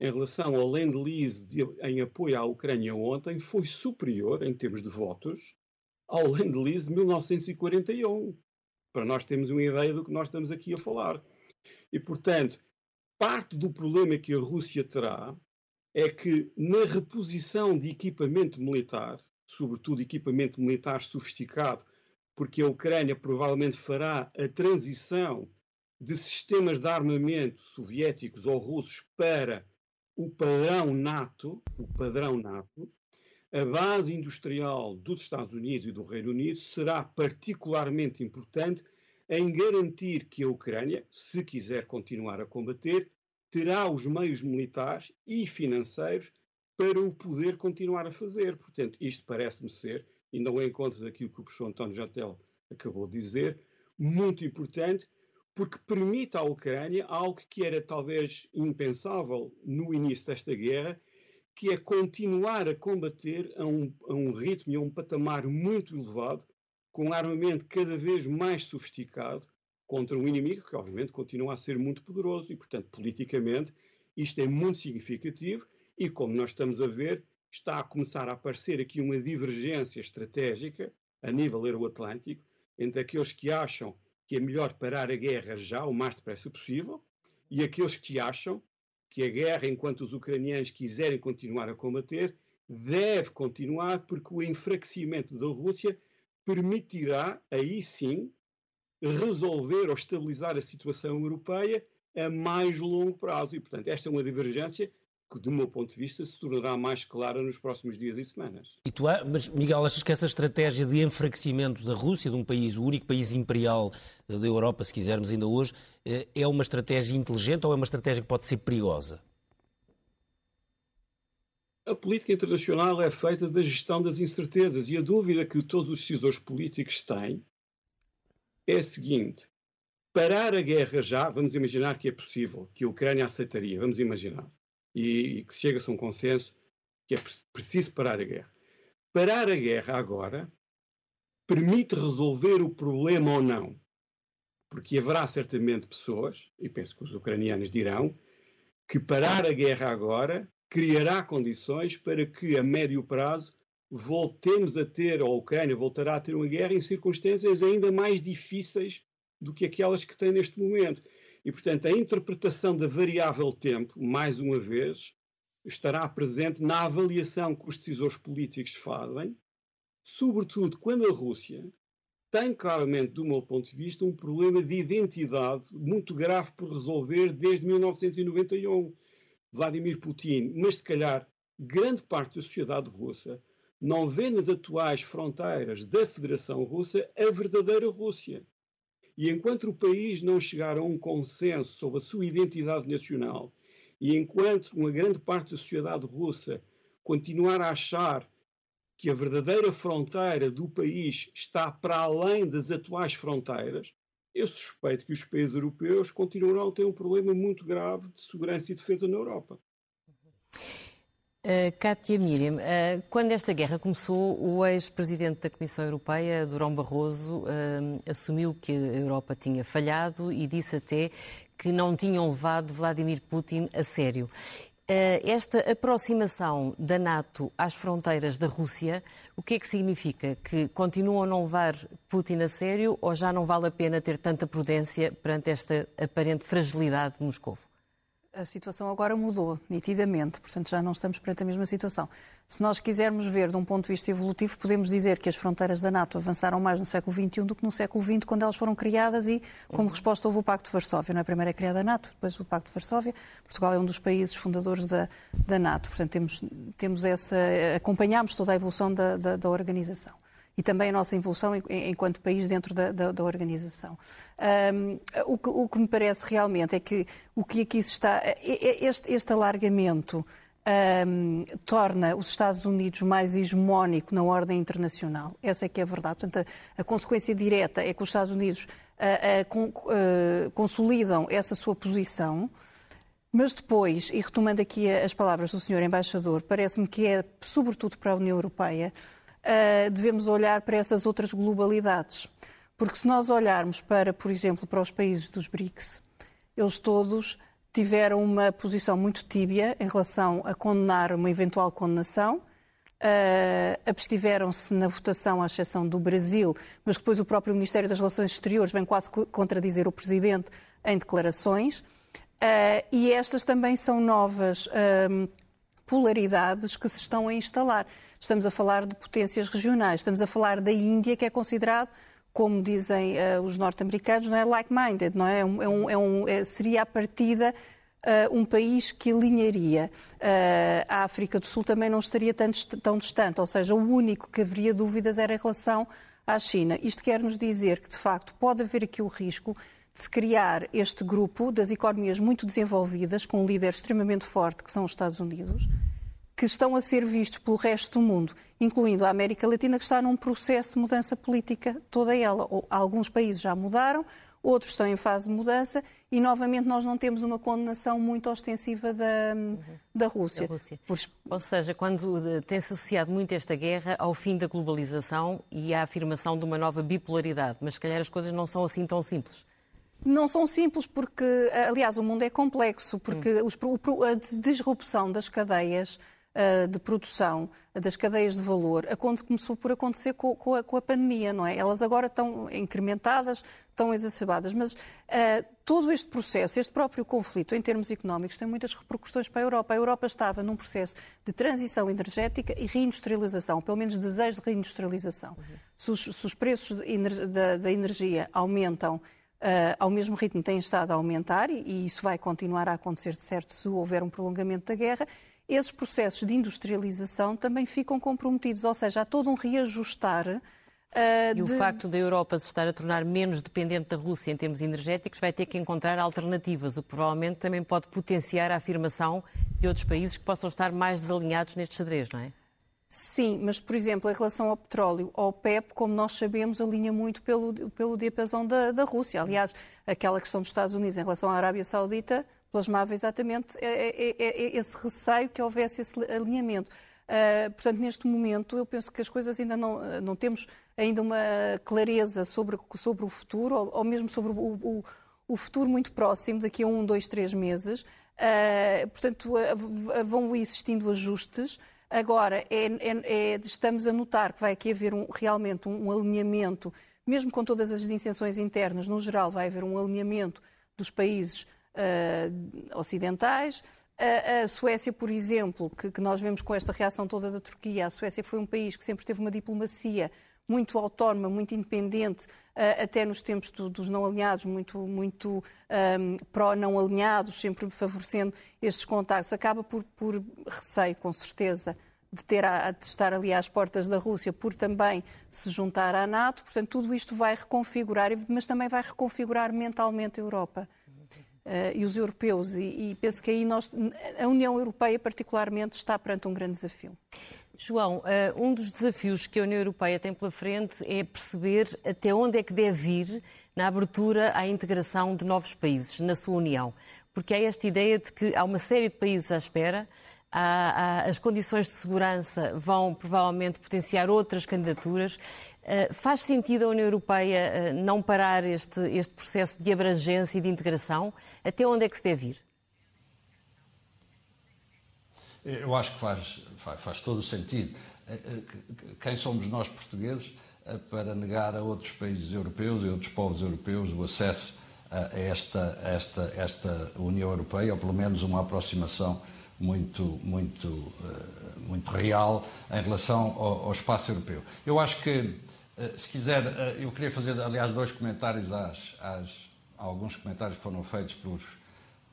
em relação ao Land Lease de, em apoio à Ucrânia ontem foi superior, em termos de votos, ao Land Lease de 1941. Para nós termos uma ideia do que nós estamos aqui a falar. E, portanto, parte do problema que a Rússia terá é que na reposição de equipamento militar, sobretudo equipamento militar sofisticado, porque a Ucrânia provavelmente fará a transição de sistemas de armamento soviéticos ou russos para o padrão NATO, o padrão NATO, a base industrial dos Estados Unidos e do Reino Unido será particularmente importante em garantir que a Ucrânia, se quiser continuar a combater, terá os meios militares e financeiros para o poder continuar a fazer. Portanto, isto parece-me ser, e não é encontro daquilo que o professor António Jatel acabou de dizer, muito importante, porque permite à Ucrânia algo que era talvez impensável no início desta guerra, que é continuar a combater a um, a um ritmo e a um patamar muito elevado, com armamento cada vez mais sofisticado, contra um inimigo que, obviamente, continua a ser muito poderoso e, portanto, politicamente, isto é muito significativo e, como nós estamos a ver, está a começar a aparecer aqui uma divergência estratégica a nível euroatlântico entre aqueles que acham que é melhor parar a guerra já, o mais depressa possível, e aqueles que acham que a guerra, enquanto os ucranianos quiserem continuar a combater, deve continuar porque o enfraquecimento da Rússia permitirá, aí sim, resolver ou estabilizar a situação europeia a mais longo prazo. E, portanto, esta é uma divergência que, do meu ponto de vista, se tornará mais clara nos próximos dias e semanas. E tu, mas, Miguel, achas que essa estratégia de enfraquecimento da Rússia, de um país, o único país imperial eh, da Europa, se quisermos ainda hoje, eh, é uma estratégia inteligente ou é uma estratégia que pode ser perigosa? A política internacional é feita da gestão das incertezas e a dúvida que todos os decisores políticos têm é a seguinte: parar a guerra já, vamos imaginar que é possível, que a Ucrânia aceitaria, vamos imaginar e, e que chega-se a um consenso que é preciso parar a guerra. Parar a guerra agora permite resolver o problema ou não? Porque haverá certamente pessoas, e penso que os ucranianos dirão, que parar a guerra agora criará condições para que, a médio prazo, voltemos a ter, ou a Ucrânia voltará a ter uma guerra em circunstâncias ainda mais difíceis do que aquelas que tem neste momento. E, portanto, a interpretação da variável tempo, mais uma vez, estará presente na avaliação que os decisores políticos fazem, sobretudo quando a Rússia tem claramente, do meu ponto de vista, um problema de identidade muito grave por resolver desde 1991. Vladimir Putin, mas se calhar grande parte da sociedade russa, não vê nas atuais fronteiras da Federação Russa a verdadeira Rússia. E enquanto o país não chegar a um consenso sobre a sua identidade nacional, e enquanto uma grande parte da sociedade russa continuar a achar que a verdadeira fronteira do país está para além das atuais fronteiras, eu suspeito que os países europeus continuarão a ter um problema muito grave de segurança e defesa na Europa. Uh, Miriam, uh, quando esta guerra começou, o ex-presidente da Comissão Europeia, Durão Barroso, uh, assumiu que a Europa tinha falhado e disse até que não tinham levado Vladimir Putin a sério. Esta aproximação da NATO às fronteiras da Rússia, o que é que significa? Que continuam a não levar Putin a sério ou já não vale a pena ter tanta prudência perante esta aparente fragilidade de Moscou? A situação agora mudou, nitidamente, portanto já não estamos perante a mesma situação. Se nós quisermos ver de um ponto de vista evolutivo, podemos dizer que as fronteiras da NATO avançaram mais no século XXI do que no século XX, quando elas foram criadas e, como resposta, houve o Pacto de Varsóvia. Não é? Primeiro é criada a NATO, depois o Pacto de Varsóvia. Portugal é um dos países fundadores da, da NATO, portanto temos, temos essa, acompanhamos toda a evolução da, da, da organização e também a nossa evolução enquanto país dentro da, da, da organização. Um, o, que, o, que, me parece realmente é que o que aqui se está. Este, este alargamento um, torna os Estados Unidos mais hegemónico na ordem internacional. Essa é que é a verdade. Portanto, a, a consequência direta é que os Estados Unidos consolidam essa sua posição. Mas depois, e retomando aqui as palavras do Sr. Embaixador, parece-me que é, sobretudo para a União Europeia, devemos olhar para essas outras globalidades. Porque se nós olharmos para, por exemplo, para os países dos BRICS, eles todos tiveram uma posição muito tíbia em relação a condenar uma eventual condenação. Uh, abstiveram-se na votação, à exceção do Brasil, mas depois o próprio Ministério das Relações Exteriores vem quase contradizer o Presidente em declarações. Uh, e estas também são novas uh, polaridades que se estão a instalar. Estamos a falar de potências regionais, estamos a falar da Índia, que é considerado como dizem uh, os norte-americanos, não é like-minded, não é? é, um, é um, é, seria a partida uh, um país que alinharia. Uh, a África do Sul também não estaria tão, tão distante, ou seja, o único que haveria dúvidas era em relação à China. Isto quer nos dizer que, de facto, pode haver aqui o risco de se criar este grupo das economias muito desenvolvidas, com um líder extremamente forte, que são os Estados Unidos, que estão a ser vistos pelo resto do mundo, incluindo a América Latina, que está num processo de mudança política toda ela. Alguns países já mudaram, outros estão em fase de mudança e, novamente, nós não temos uma condenação muito ostensiva da, uhum. da Rússia. Da Rússia. Por... Ou seja, quando tem-se associado muito esta guerra ao fim da globalização e à afirmação de uma nova bipolaridade, mas se calhar as coisas não são assim tão simples. Não são simples porque, aliás, o mundo é complexo, porque hum. os, a disrupção das cadeias de produção, das cadeias de valor, começou por acontecer com, a, pandemia, não é? Elas agora estão incrementadas, estão exacerbadas, mas uh, todo este processo, este próprio conflito em termos económicos, tem muitas repercussões para a Europa. A Europa estava num processo de transição energética e reindustrialização, pelo menos desejo de reindustrialização. Se, os, preços da energia aumentam Uh, ao mesmo ritmo têm estado a aumentar e, e, isso vai continuar a acontecer, de certo, se houver um prolongamento da guerra. Esses processos de industrialização também ficam comprometidos, ou seja, há todo um reajustar. Uh, e de... o facto da Europa se estar a tornar menos dependente da Rússia em termos energéticos vai ter que encontrar alternativas, o que provavelmente também pode potenciar a afirmação de outros países que possam estar mais desalinhados neste xadrez, não é? Sim, mas, por exemplo, em relação ao petróleo, ao PEP, como nós sabemos, alinha muito pelo, pelo diapasão da, da Rússia. Aliás, aquela questão dos Estados Unidos em relação à Arábia Saudita plasmava exatamente é, é, é, esse receio que houvesse esse alinhamento. Uh, portanto, neste momento, eu penso que as coisas ainda não, não temos ainda uma clareza sobre, sobre o futuro, ou, ou mesmo sobre o, o, o, futuro muito próximo, daqui a um, dois, três meses. Uh, portanto, uh, vão existindo ajustes. Agora, é, é, é, estamos a notar que vai aqui haver um, realmente um, um, alinhamento, mesmo com todas as dissensões internas, no geral vai haver um alinhamento dos países uh, ocidentais. A, a, Suécia, por exemplo, que, que, nós vemos com esta reação toda da Turquia, a Suécia foi um país que sempre teve uma diplomacia muito autónoma, muito independente, até nos tempos do, dos não alinhados, muito, muito um, pró-não alinhados, sempre favorecendo estes contactos. Acaba por, por receio, com certeza, de, ter a, de estar ali às portas da Rússia, por também se juntar à NATO. Portanto, tudo isto vai reconfigurar, mas também vai reconfigurar mentalmente a Europa. Uh, e os europeus, e, e penso que aí nós, a União Europeia particularmente está perante um grande desafio. João, eh, um dos desafios que a União Europeia tem pela frente é perceber até onde é que deve ir na abertura à integração de novos países na sua União. Porque há esta ideia de que há uma série de países à espera, as condições de segurança vão provavelmente potenciar outras candidaturas. Uh, faz sentido a União Europeia uh, não parar este, este processo de abrangência e de integração? Até onde é que se deve ir? Eu acho que faz, faz, faz todo o sentido. Eh, eh, quem somos nós portugueses eh, para negar a outros países europeus e outros povos europeus o acesso a esta, esta, esta União Europeia, ou pelo menos uma aproximação muito, muito, muito real em relação ao, ao espaço europeu. Eu acho que, se quiser, eu queria fazer, aliás, dois comentários às, às, a alguns comentários que foram feitos pelos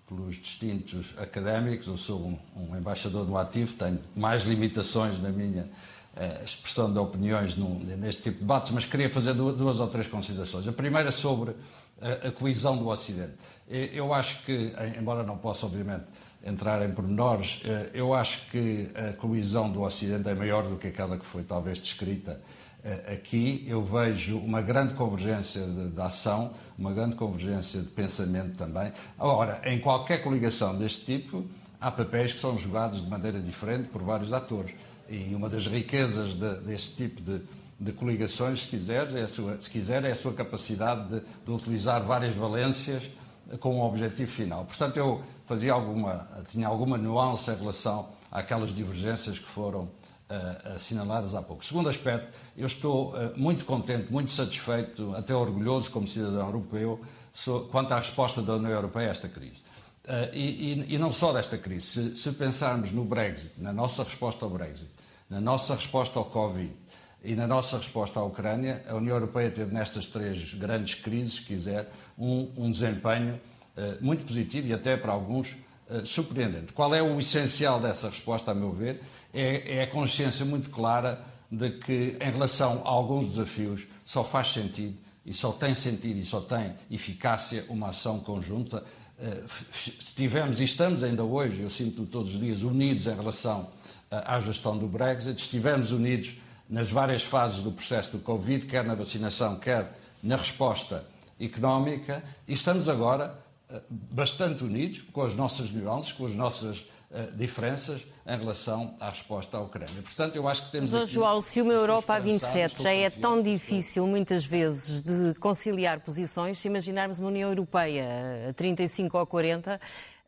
pelos distintos académicos. Eu sou um, um embaixador no ativo, tenho mais limitações na minha uh, expressão de opiniões num, neste tipo de debates, mas queria fazer duas, duas ou três considerações. A primeira sobre a, a coesão do Ocidente. Eu acho que, embora não possa, obviamente, entrar em pormenores, uh, eu acho que a coesão do Ocidente é maior do que aquela que foi talvez descrita eh, aqui eu vejo uma grande convergência de, de, ação, uma grande convergência de pensamento também. Agora, em qualquer coligação deste tipo, há papéis que são jogados de maneira diferente por vários atores. E uma das riquezas de, deste tipo de, de coligações, se quiser, é a sua, se quiser, é a sua capacidade de, de utilizar várias valências com um objetivo final. Portanto, eu fazia alguma, tinha alguma nuance em relação àquelas divergências que foram assinaladas há pouco. Segundo aspecto, eu estou uh, muito contente, muito satisfeito, até orgulhoso como cidadão europeu, quanto à resposta da União Europeia a esta crise. Uh, e, e, e, não só desta crise. Se, se, pensarmos no Brexit, na nossa resposta ao Brexit, na nossa resposta ao Covid E na nossa resposta à Ucrânia, a União Europeia teve nestas três grandes crises, se quiser, um, um desempenho muito positivo e até para alguns uh, surpreendente. Qual é o essencial dessa resposta, a meu ver? É, é a consciência muito clara de que, em relação a alguns desafios, só faz sentido e só tem sentido e só tem eficácia uma ação conjunta. Uh, estivemos e estamos ainda hoje, eu sinto todos os dias, unidos em relação à gestão do Brexit, estivemos unidos nas várias fases do processo do Covid, quer na vacinação, quer na resposta económica, e estamos agora eh, bastante unidos com as nossas nuances, com as nossas uh, diferenças em relação à resposta à Ucrânia. Portanto, eu acho que temos. Mas, João, se uma Europa a 27 já é tão difícil, muitas vezes, de conciliar posições, se imaginarmos uma União Europeia a 35 ou 40,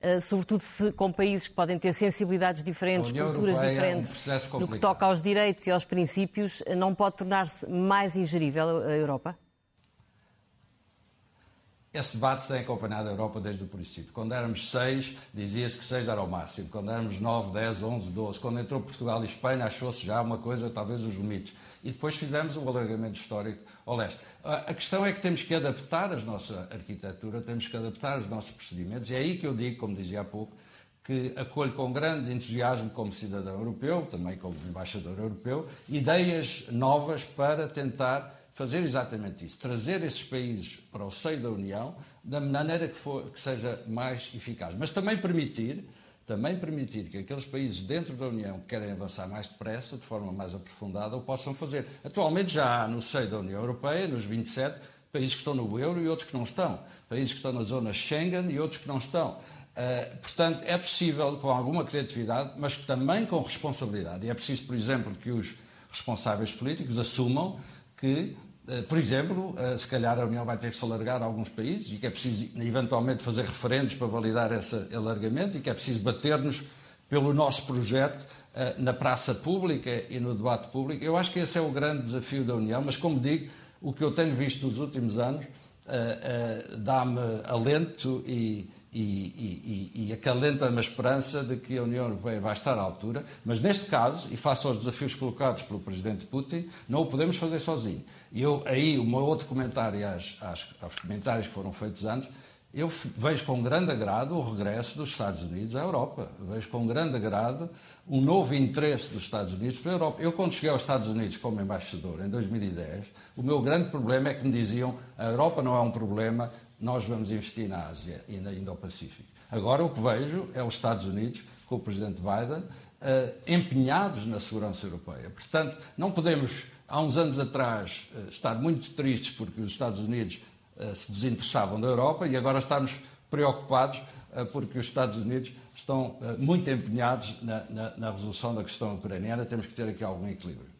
eh, sobretudo se, com países que podem ter sensibilidades diferentes, culturas diferentes, é um no que toca aos direitos e aos princípios, eh, não pode tornar-se mais ingerível a Europa? Esse debate tem acompanhado a Europa desde o princípio. Quando éramos seis, dizia-se que seis era o máximo. Quando éramos nove, dez, onze, doze. Quando entrou Portugal e Espanha, achou-se já uma coisa, talvez os limites. E depois fizemos um alargamento histórico ao leste. A questão é que temos que adaptar a nossa arquitetura, temos que adaptar os nossos procedimentos. E é aí que eu digo, como dizia há pouco, que acolho com grande entusiasmo como cidadão europeu, também como embaixador europeu, ideias novas para tentar fazer exatamente isso, trazer esses países para o seio da União da maneira que, for, que seja mais eficaz. Mas também permitir, também permitir que aqueles países dentro da União que querem avançar mais depressa, de forma mais aprofundada, o possam fazer. Atualmente já há no seio da União Europeia, nos 27, países que estão no euro e outros que não estão, países que estão na zona Schengen e outros que não estão. Uh, portanto, é possível com alguma criatividade, mas também com responsabilidade. E é preciso, por exemplo, que os responsáveis políticos assumam que por exemplo, eh, se calhar a União vai ter que se alargar a alguns países e que é preciso eventualmente fazer referendos para validar esse alargamento e que é preciso bater-nos pelo nosso projeto eh, na praça pública e no debate público. Eu acho que esse é o grande desafio da União, mas como digo, o que eu tenho visto nos últimos anos dá-me alento e, e, e, e acalenta-me a esperança de que a União Europeia vai estar à altura, mas neste caso, e face aos desafios colocados pelo Presidente Putin, não o podemos fazer sozinho. Eu, aí, meu outro comentário às, às, aos comentários que foram feitos antes, eu vejo com grande agrado o regresso dos Estados Unidos à Europa. Vejo com grande agrado um novo interesse dos Estados Unidos pela Europa. Eu, quando cheguei aos Estados Unidos como embaixador, em 2010, o meu grande problema é que me diziam a Europa não é um problema, nós vamos investir na Ásia e na Indo-Pacífico. Agora o que vejo é os Estados Unidos, com o Presidente Biden, uh, empenhados na segurança europeia. Portanto, não podemos, há uns anos atrás, uh, estar muito tristes porque os Estados Unidos uh, se desinteressavam da Europa e agora estarmos preocupados porque os Estados Unidos estão muito empenhados na, na, na resolução da questão ucraniana. Temos que ter aqui algum equilíbrio.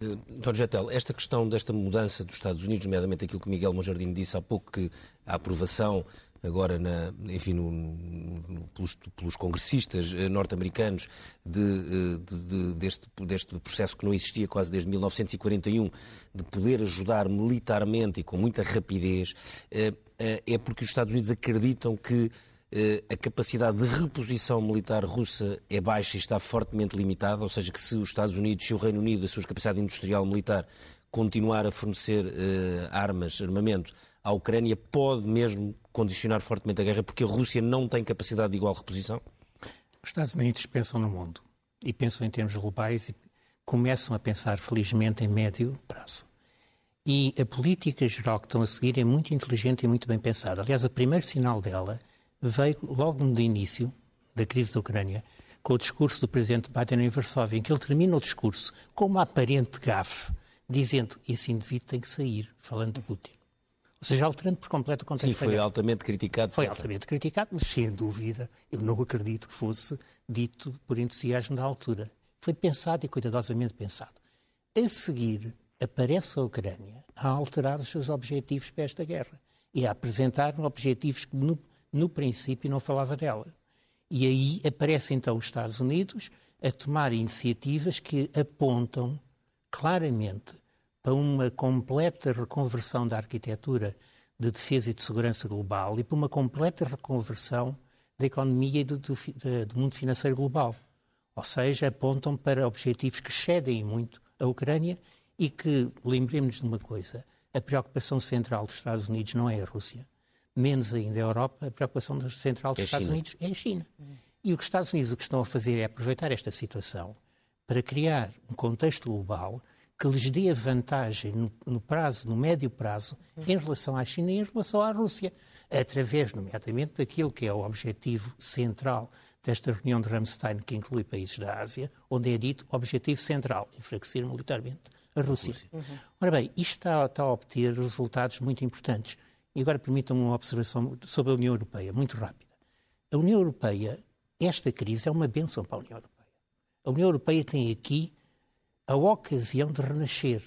António Getel, esta questão desta mudança dos Estados Unidos, nomeadamente aquilo que Miguel Monjardim disse há pouco, que a aprovação agora, na, enfim, no, no, pelos, pelos, congressistas eh, norte-americanos de, eh, de, de, deste, deste processo que não existia quase desde 1941, de poder ajudar militarmente e com muita rapidez, eh, é porque os Estados Unidos acreditam que eh, a capacidade de reposição militar russa é baixa e está fortemente limitada, ou seja, que se os Estados Unidos e o Reino Unido, a sua capacidade industrial militar, continuar a fornecer uh, armas, armamento à Ucrânia, pode mesmo condicionar fortemente a guerra, porque a Rússia não tem capacidade de igual reposição? Os Estados Unidos pensam no mundo e pensam em termos globais e começam a pensar, felizmente, em médio prazo. E a política geral que estão a seguir é muito inteligente e muito bem pensada. Aliás, o primeiro sinal dela veio logo no início da crise da Ucrânia, com o discurso do presidente Biden em Varsóvia, em que ele termina o discurso com uma aparente gafe, dizendo que esse indivíduo tem que sair, falando de Putin. Ou seja, alterando por completo o contexto. Sim, foi altamente criticado. Foi altamente criticado, mas sem dúvida, eu não acredito que fosse dito por entusiasmo da altura. Foi pensado e cuidadosamente pensado. A seguir, aparece a Ucrânia a alterar os seus objetivos para esta guerra e a apresentar objetivos que, no, no princípio não falava dela. E aí aparece então os Estados Unidos a tomar iniciativas que apontam claramente para uma completa reconversão da arquitetura de defesa e de segurança global e para uma completa reconversão da economia e do, do, do mundo financeiro global. Ou seja, apontam para objetivos que cedem muito a Ucrânia e que, lembremos de uma coisa, a preocupação central dos Estados Unidos não é a Rússia, menos ainda a Europa, a preocupação central dos é Estados China. Unidos é a China. E o que os Estados Unidos o que estão a fazer é aproveitar esta situação para criar um contexto global que lhes dê vantagem no, no, prazo, no médio prazo, em relação à China e em relação à Rússia, através, nomeadamente, daquilo que é o objetivo central desta reunião de Ramstein, que inclui países da Ásia, onde é dito objetivo central, enfraquecer militarmente a Rússia. Rússia. Uhum. Ora bem, isto está, está, a obter resultados muito importantes. E agora permitam-me uma observação sobre a União Europeia, muito rápida. A União Europeia, esta crise é uma benção para a União Europeia. A União Europeia tem aqui a ocasião de renascer,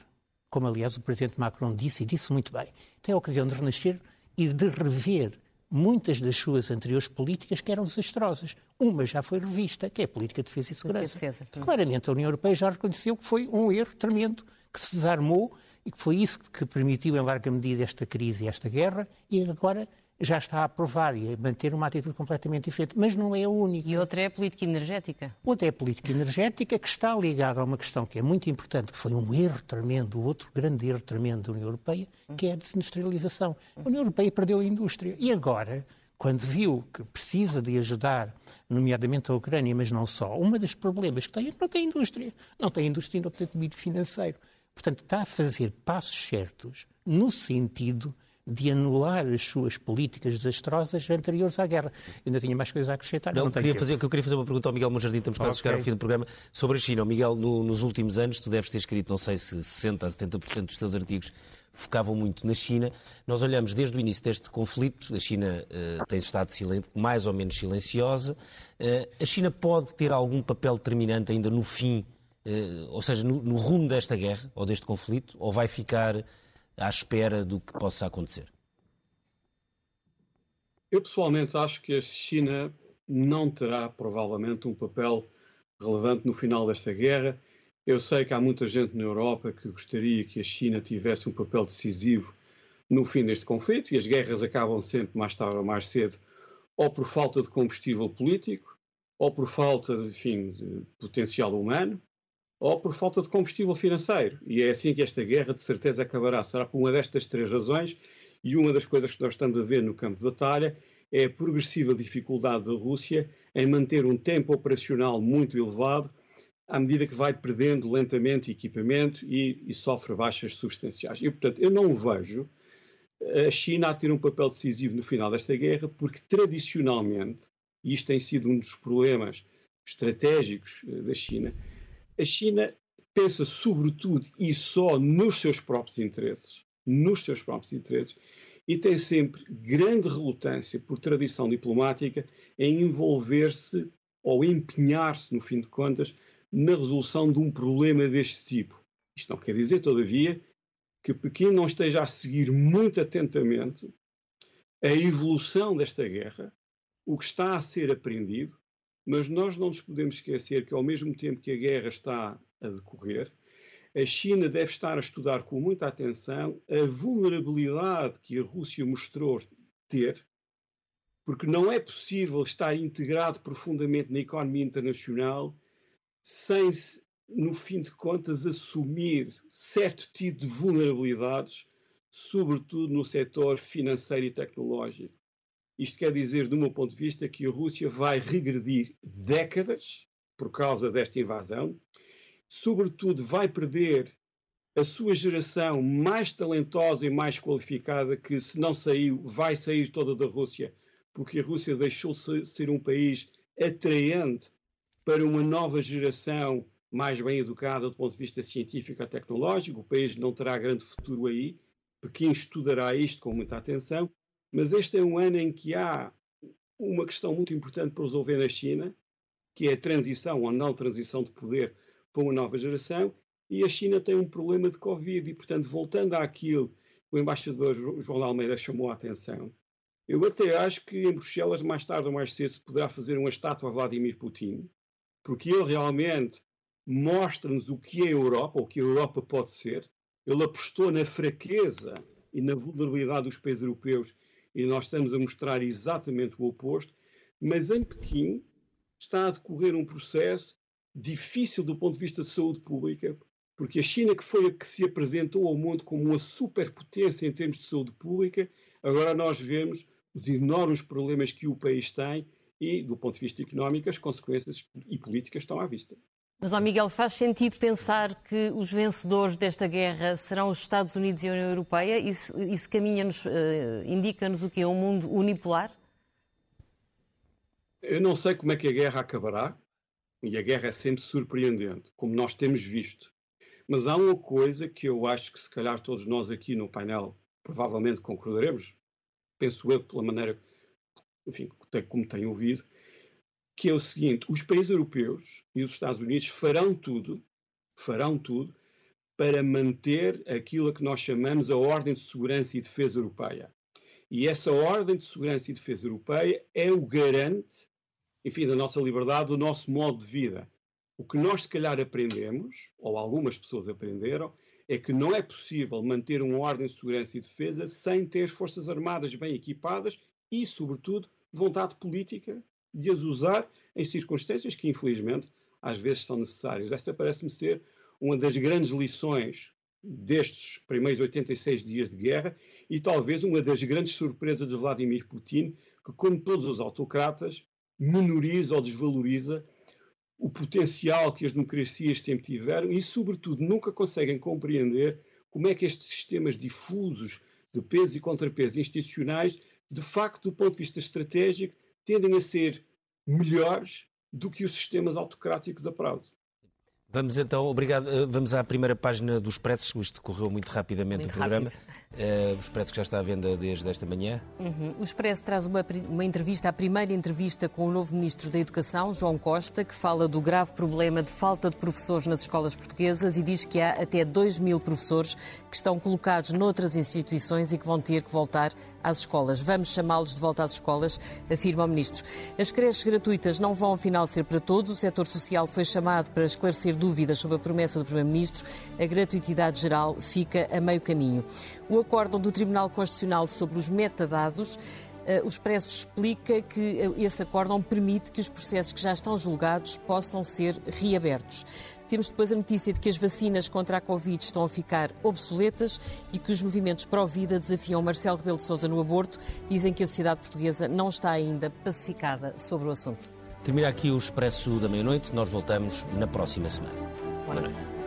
como aliás o Presidente Macron disse, e disse muito bem. Tem a ocasião de renascer e de rever muitas das suas anteriores políticas que eram desastrosas. Uma já foi revista, que é a política de defesa e segurança. Defesa. Claramente a União Europeia já reconheceu que foi um erro tremendo, que se desarmou e que foi isso que permitiu em larga medida esta crise e esta guerra e agora já está a aprovar e a manter uma atitude completamente diferente, mas não é a única. E outra é a política energética. Outra é a política energética, que está ligada a uma questão que é muito importante, que foi um erro tremendo, outro grande erro tremendo da União Europeia, que é a desindustrialização. A União Europeia perdeu a indústria e agora, quando viu que precisa de ajudar, nomeadamente a Ucrânia, mas não só, um dos problemas que tem é que não tem indústria. Não tem indústria e não tem domínio financeiro. Portanto, está a fazer passos certos no sentido de anular as suas políticas desastrosas anteriores à guerra. Eu ainda tinha mais coisas a acrescentar. Não, não queria fazer, eu queria fazer uma pergunta ao Miguel Monjardim, estamos quase okay. a chegar ao fim do programa, sobre a China. Miguel, no, nos últimos anos, tu deves ter escrito, não sei se 60% a 70% dos teus artigos focavam muito na China. Nós olhamos desde o início deste conflito, a China uh, tem estado mais ou menos silenciosa. Uh, a China pode ter algum papel determinante ainda no fim, ou seja, no, no rumo desta guerra ou deste conflito, ou vai ficar à espera do que possa acontecer? Eu pessoalmente acho que a China não terá provavelmente um papel relevante no final desta guerra. Eu sei que há muita gente na Europa que gostaria que a China tivesse um papel decisivo no fim deste conflito e as guerras acabam sempre mais tarde ou mais cedo ou por falta de combustível político ou por falta enfim, de potencial humano ou por falta de combustível financeiro. E é assim que esta guerra de certeza acabará. Será por uma destas três razões, e uma das coisas que nós estamos a ver no campo de batalha é a progressiva dificuldade da Rússia em manter um tempo operacional muito elevado, à medida que vai perdendo lentamente equipamento e, e sofre baixas substanciais. E, portanto, eu não vejo a China a ter um papel decisivo no final desta guerra, porque tradicionalmente, e isto tem sido um dos problemas estratégicos eh, da China, a China pensa sobretudo e só nos seus próprios interesses, nos seus próprios interesses, e tem sempre grande relutância, por tradição diplomática, em envolver-se ou empenhar-se, no fim de contas, na resolução de um problema deste tipo. Isto não quer dizer, todavia, que Pequim não esteja a seguir muito atentamente a evolução desta guerra, o que está a ser aprendido mas nós não nos podemos esquecer que, ao mesmo tempo que a guerra está a decorrer, a China deve estar a estudar com muita atenção a vulnerabilidade que a Rússia mostrou ter, porque não é possível estar integrado profundamente na economia internacional sem, no fim de contas, assumir certo tipo de vulnerabilidades, sobretudo no setor financeiro e tecnológico. Isto quer dizer, do meu ponto de vista, que a Rússia vai regredir décadas por causa desta invasão, sobretudo vai perder a sua geração mais talentosa e mais qualificada, que se não saiu, vai sair toda da Rússia, porque a Rússia deixou de ser um país atraente para uma nova geração mais bem educada do ponto de vista científico e tecnológico. O país não terá grande futuro aí. Pequim estudará isto com muita atenção mas este é um ano em que há uma questão muito importante para resolver na China, que é a transição ou não transição de poder para uma nova geração, e a China tem um problema de Covid, e portanto, voltando àquilo que o embaixador João Almeida chamou a atenção, eu até acho que em Bruxelas, mais tarde ou mais cedo, se poderá fazer uma estátua a Vladimir Putin, porque ele realmente mostra-nos o que é a Europa, o que a Europa pode ser. Ele apostou na fraqueza e na vulnerabilidade dos países europeus e nós estamos a mostrar exatamente o oposto, mas em Pequim está a decorrer um processo difícil do ponto de vista de saúde pública, Porque a China, que foi a que se apresentou ao mundo como uma superpotência em termos de saúde pública, agora nós vemos os enormes problemas que o país tem e, do ponto de vista económico, as consequências e políticas estão à vista. Mas, ó Miguel, faz sentido pensar que os vencedores desta guerra serão os Estados Unidos e a União Europeia? Isso, isso caminha-nos, uh, indica-nos o que é um mundo unipolar? Eu não sei como é que a guerra acabará, e a guerra é sempre surpreendente, como nós temos visto. Mas há uma coisa que eu acho que, se calhar, todos nós aqui no painel provavelmente concordaremos, penso eu, pela maneira enfim, como tenho ouvido, que é o seguinte: os países europeus e os Estados Unidos farão tudo, farão tudo para manter aquilo que nós chamamos a Ordem de Segurança e Defesa Europeia. E essa Ordem de Segurança e Defesa Europeia é o garante, enfim, da nossa liberdade, do nosso modo de vida. O que nós, se calhar, aprendemos, ou algumas pessoas aprenderam, é que não é possível manter uma ordem de segurança e defesa sem ter as Forças Armadas bem equipadas e, sobretudo, vontade política de as usar em circunstâncias que, infelizmente, às vezes são necessárias. Esta parece-me ser uma das grandes lições destes primeiros 86 dias de guerra e talvez uma das grandes surpresas de Vladimir Putin, que, como todos os autocratas, menoriza ou desvaloriza o potencial que as democracias sempre tiveram e, sobretudo, nunca conseguem compreender como é que estes sistemas difusos de peso e contrapeso institucionais de facto, do ponto de vista estratégico, tendem a ser melhores do que os sistemas autocráticos a prazo. Vamos então, obrigado. Eh, vamos à primeira página dos preços. Isto correu muito rapidamente muito o programa. Uh, o Expresso que já está à venda desde esta manhã. Uhum. O Expresso traz uma, uma entrevista, a primeira entrevista com o novo Ministro da Educação, João Costa, que fala do grave problema de falta de professores nas escolas portuguesas e diz que há até 2 mil professores que estão colocados noutras instituições e que vão ter que voltar às escolas. Vamos chamá-los de volta às escolas, afirma o Ministro. As creches gratuitas não vão, afinal, ser para todos. O setor social foi chamado para esclarecer dúvidas sobre a promessa do Primeiro-Ministro, a gratuitidade geral fica a meio caminho. O acórdão do Tribunal Constitucional sobre os metadados eh, o Expresso explica que eh, esse acórdão permite que os processos que já estão julgados possam ser reabertos. Temos depois a notícia de que as vacinas contra a Covid estão a ficar obsoletas e que os movimentos pró-vida desafiam Marcelo Rebelo de Sousa no aborto. Dizem que a sociedade portuguesa não está ainda pacificada sobre o assunto. Termina aqui o Expresso da Meia-Noite. Nós voltamos na próxima semana. Boa noite.